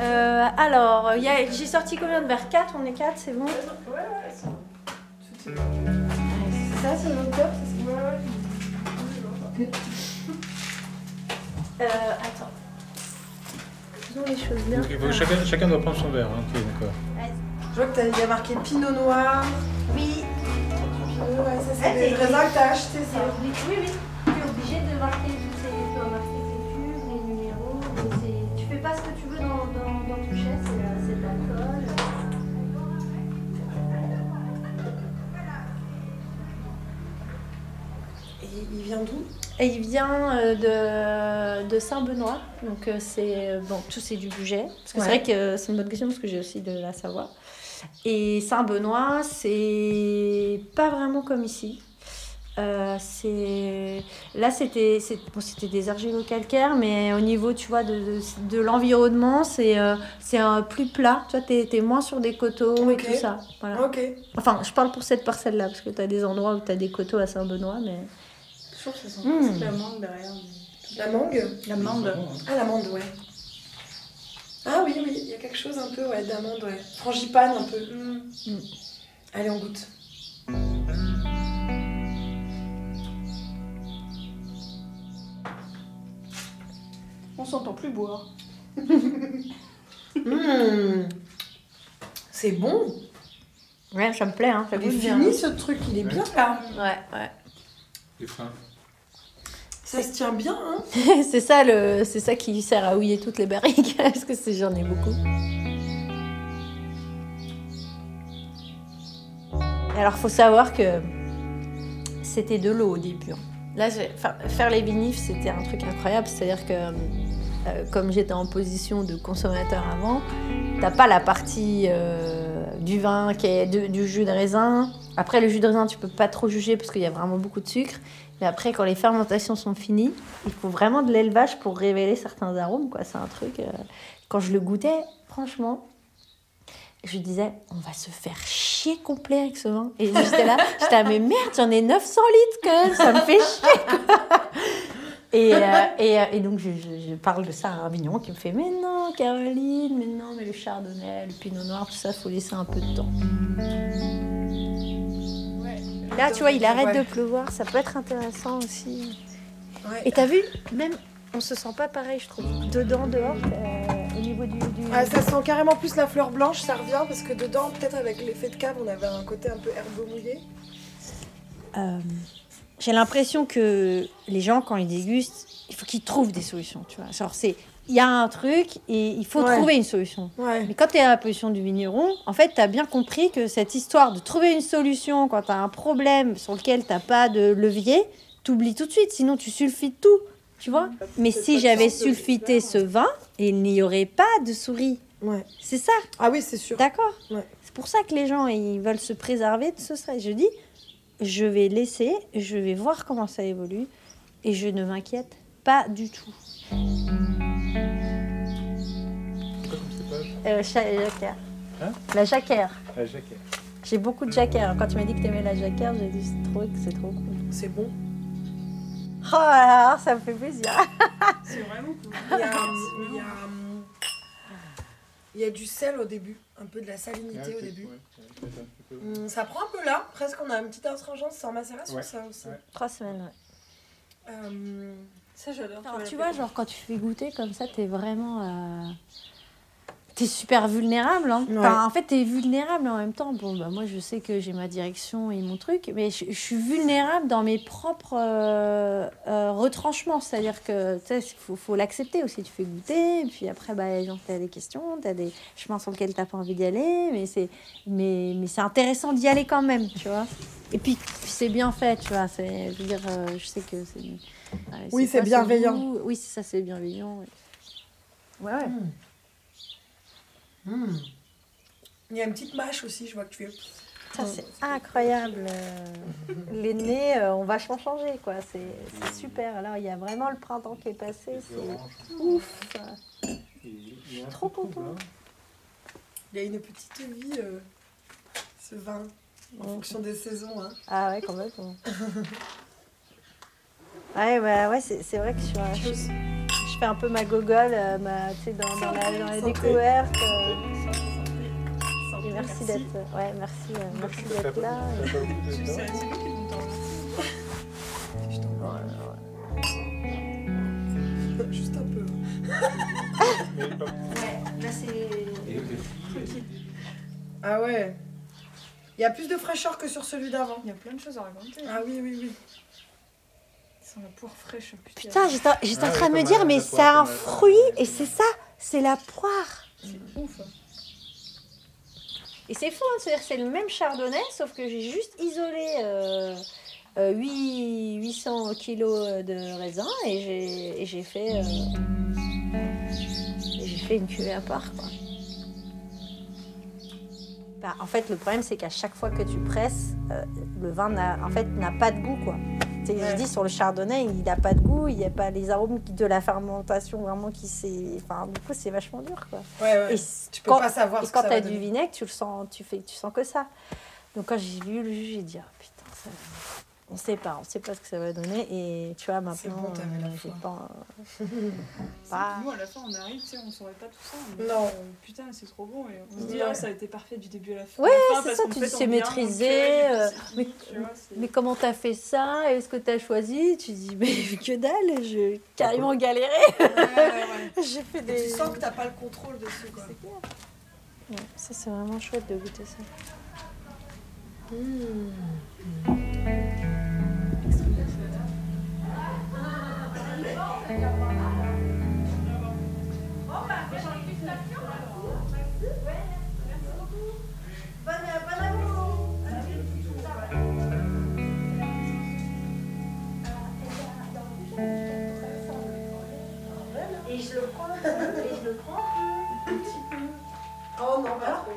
Euh, alors, j'ai sorti combien de verres? 4 On est 4, c'est bon? Ouais, ouais, ouais, ça. C'est notre top. Ouais, ouais. Euh, attends. Faisons les choses bien. Donc, il faut- chacun, chacun doit prendre son verre. hein. Ok, d'accord. Je vois que t'as- il y a marqué Pinot Noir. Oui. Ouais, ça, c'est Ouais, des raisins que t'as acheté, C'est ça. obligé, oui, oui. Tu es obligé de marquer tous ces, tu dois marquer tes cubes, les numéros. c'est- Tu fais pas ce que tu veux dans Et il vient d'où? Et il vient euh, de, de Saint-Benoît, donc euh, c'est euh, bon, tout c'est du budget. Parce que Ouais. c'est vrai que euh, c'est une bonne question parce que j'ai aussi de la savoir. Et Saint-Benoît, c'est pas vraiment comme ici. C'est là c'était bon, c'était des argilo-calcaires mais au niveau tu vois de, de, de l'environnement c'est c'est un plus plat tu vois t'es t'es moins sur des coteaux et tout ça voilà enfin je parle pour cette parcelle là parce que t'as des endroits où t'as des coteaux à Saint-Benoît mais Je trouve que ça sent Mm. presque l'amande derrière. La mangue L'amande. Ah, l'amande, ouais. Ah oui, oui, il y a quelque chose un peu ouais, d'amande, ouais. Frangipane un peu. Mm. Allez, on goûte. On s'entend plus boire. Mm. C'est bon. ouais ça me plaît hein ça Il est goûte bien fini ce truc, il est bien là. ouais ouais Il est fin. Ça se tient bien, hein. c'est ça le ça qui sert à ouiller toutes les barriques parce que j'en ai beaucoup alors faut savoir que c'était de l'eau au début hein. là faire les vinifs c'était un truc incroyable c'est à dire que euh, comme j'étais en position de consommateur avant t'as pas la partie euh, du vin qui est du jus de raisin après le jus de raisin tu peux pas trop juger parce qu'il y a vraiment beaucoup de sucre mais après, quand les fermentations sont finies, il faut vraiment de l'élevage pour révéler certains arômes. C'est un truc. euh, Quand je le goûtais, franchement, je disais, on va se faire chier complet avec ce vin. Et j'étais là, j'étais là, mais merde, j'en ai 900 litres même, ça me fait chier. Et, euh, et, euh, et donc, je, je- je parle de ça à un qui me fait, mais non, Caroline, mais non, mais le chardonnay, le pinot noir, tout ça, faut laisser un peu de temps. Là, tu vois, il arrête de pleuvoir, ça peut être intéressant aussi. Ouais. Et t'as vu, même on se sent pas pareil, je trouve. Dedans, dehors, euh, au niveau du. du- Ah, ça sent carrément plus la fleur blanche, ça revient parce que dedans, peut-être avec l'effet de cave, on avait un côté un peu herbe mouillé. Euh, J'ai l'impression que les gens, quand ils dégustent, il faut qu'ils trouvent des solutions. Tu vois, genre c'est, il y a un truc et il faut Ouais. trouver une solution. Ouais. Mais quand tu es à la position du vigneron, en fait, tu as bien compris que cette histoire de trouver une solution quand tu as un problème sur lequel tu pas de levier, t'oublies tout de suite, sinon tu sulfites tout. Tu vois Mais si j'avais sulfité ce vin, il n'y aurait pas de souris. Ouais. C'est ça, Ah oui, c'est sûr. d'accord Ouais. C'est pour ça que les gens, ils veulent se préserver de ce stress. Je dis, je vais laisser, je vais voir comment ça évolue, et je ne m'inquiète pas du tout. Euh, jacquère. Hein La jacquère. La. J'ai beaucoup de jacquère. Quand tu m'as dit que t'aimais la jacquère, j'ai dit c'est trop, c'est trop cool. C'est bon? Oh là là, ça me fait plaisir. C'est vraiment cool. Il y a, il y a, il y a du sel au début, un peu de la salinité au début. Hum, Ça prend un peu là, presque on a une petite astringence sans macération, Ouais. ça aussi. Ouais. Trois semaines, ouais. Euh, Ça, j'adore. Tu vois, genre quand tu fais goûter comme ça, t'es vraiment. euh, T'es super vulnérable. Hein. Ouais. Enfin, en fait, t'es vulnérable en même temps. Bon, bah, moi, je sais que j'ai ma direction et mon truc, mais je, je suis vulnérable dans mes propres euh, euh, retranchements. C'est-à-dire que tu sais, il faut, faut l'accepter aussi. Tu fais goûter, et puis après, bah, genre, t'as des questions, t'as des chemins sur lesquels t'as pas envie d'y aller, mais c'est, mais, mais c'est intéressant d'y aller quand même, tu vois. Et puis, c'est bien fait, tu vois. C'est, je veux dire, euh, je sais que c'est. ouais, Oui, c'est ce bienveillant. Oui, c'est ça, c'est bienveillant. Ouais, ouais. Il y a une petite mâche aussi, je vois que tu fais. Ça, c'est incroyable. euh, Les nez euh, ont vachement changé, quoi. C'est super. Alors, il y a vraiment le printemps qui est passé. C'est ouf. Je suis trop content. Il y a une petite vie, euh, ce vin, en fonction des saisons. Hein. Ah ouais, complètement. ouais, bah, ouais c'est vrai que je, je fais un peu ma gogole, euh, ma, tu sais, dans, dans la, dans la Santé. découverte. euh, Santé, et merci d'être, ouais, merci, euh, merci T'as d'être là. Juste un peu. Ouais, là c'est. Ah ouais. Il y a plus de fraîcheur que sur celui d'avant. Il y a plein de choses à raconter. Ah oui, oui, oui. Sent la poire fraîche. Putain, j'étais j'étais en Ah train de me dire, mais c'est un fruit et c'est ça, c'est la poire. C'est ouf. Et c'est fou, hein, c'est-à-dire que c'est le même chardonnay, sauf que j'ai juste isolé euh, euh, 8 800 kilos de raisin et j'ai- et j'ai fait, euh, et j'ai fait une cuvée à part. Quoi. Bah, en fait, le problème, c'est qu'à chaque fois que tu presses, euh, le vin n'a en fait, n'a pas de goût. Quoi. Ouais. Je dis sur le chardonnay, il n'a pas de goût, il n'y a pas les arômes de la fermentation vraiment qui s'est. Enfin, du coup, c'est vachement dur. Quoi. Ouais, ouais. Et tu peux quand- pas savoir et ce quand tu as du vinaigre, tu le sens, tu fais, tu sens que ça. Donc quand j'ai vu le jus, j'ai dit ah putain, ça- on sait pas, on sait pas ce que ça va donner. Et tu vois maintenant, bon, euh, j'ai pas. Ah. Nous, à la fin, on arrive, tu sais, on saurait pas tout ça. Non. euh, putain, c'est trop bon. Et on se dit, Ouais. ah, ça a été parfait du début à la fin. Ouais, c'est ça, tu et puis euh, mais- vois, Mais comment t'as fait ça? Est-ce que t'as choisi? Tu dis mais que dalle, j'ai carrément galéré. Ouais, ouais, ouais. j'ai fait Et des. tu sens que t'as pas le contrôle dessus, quoi. C'est clair. Ça c'est vraiment chouette de goûter ça. Et je le prends, et je le prends. Oh non, pas trop.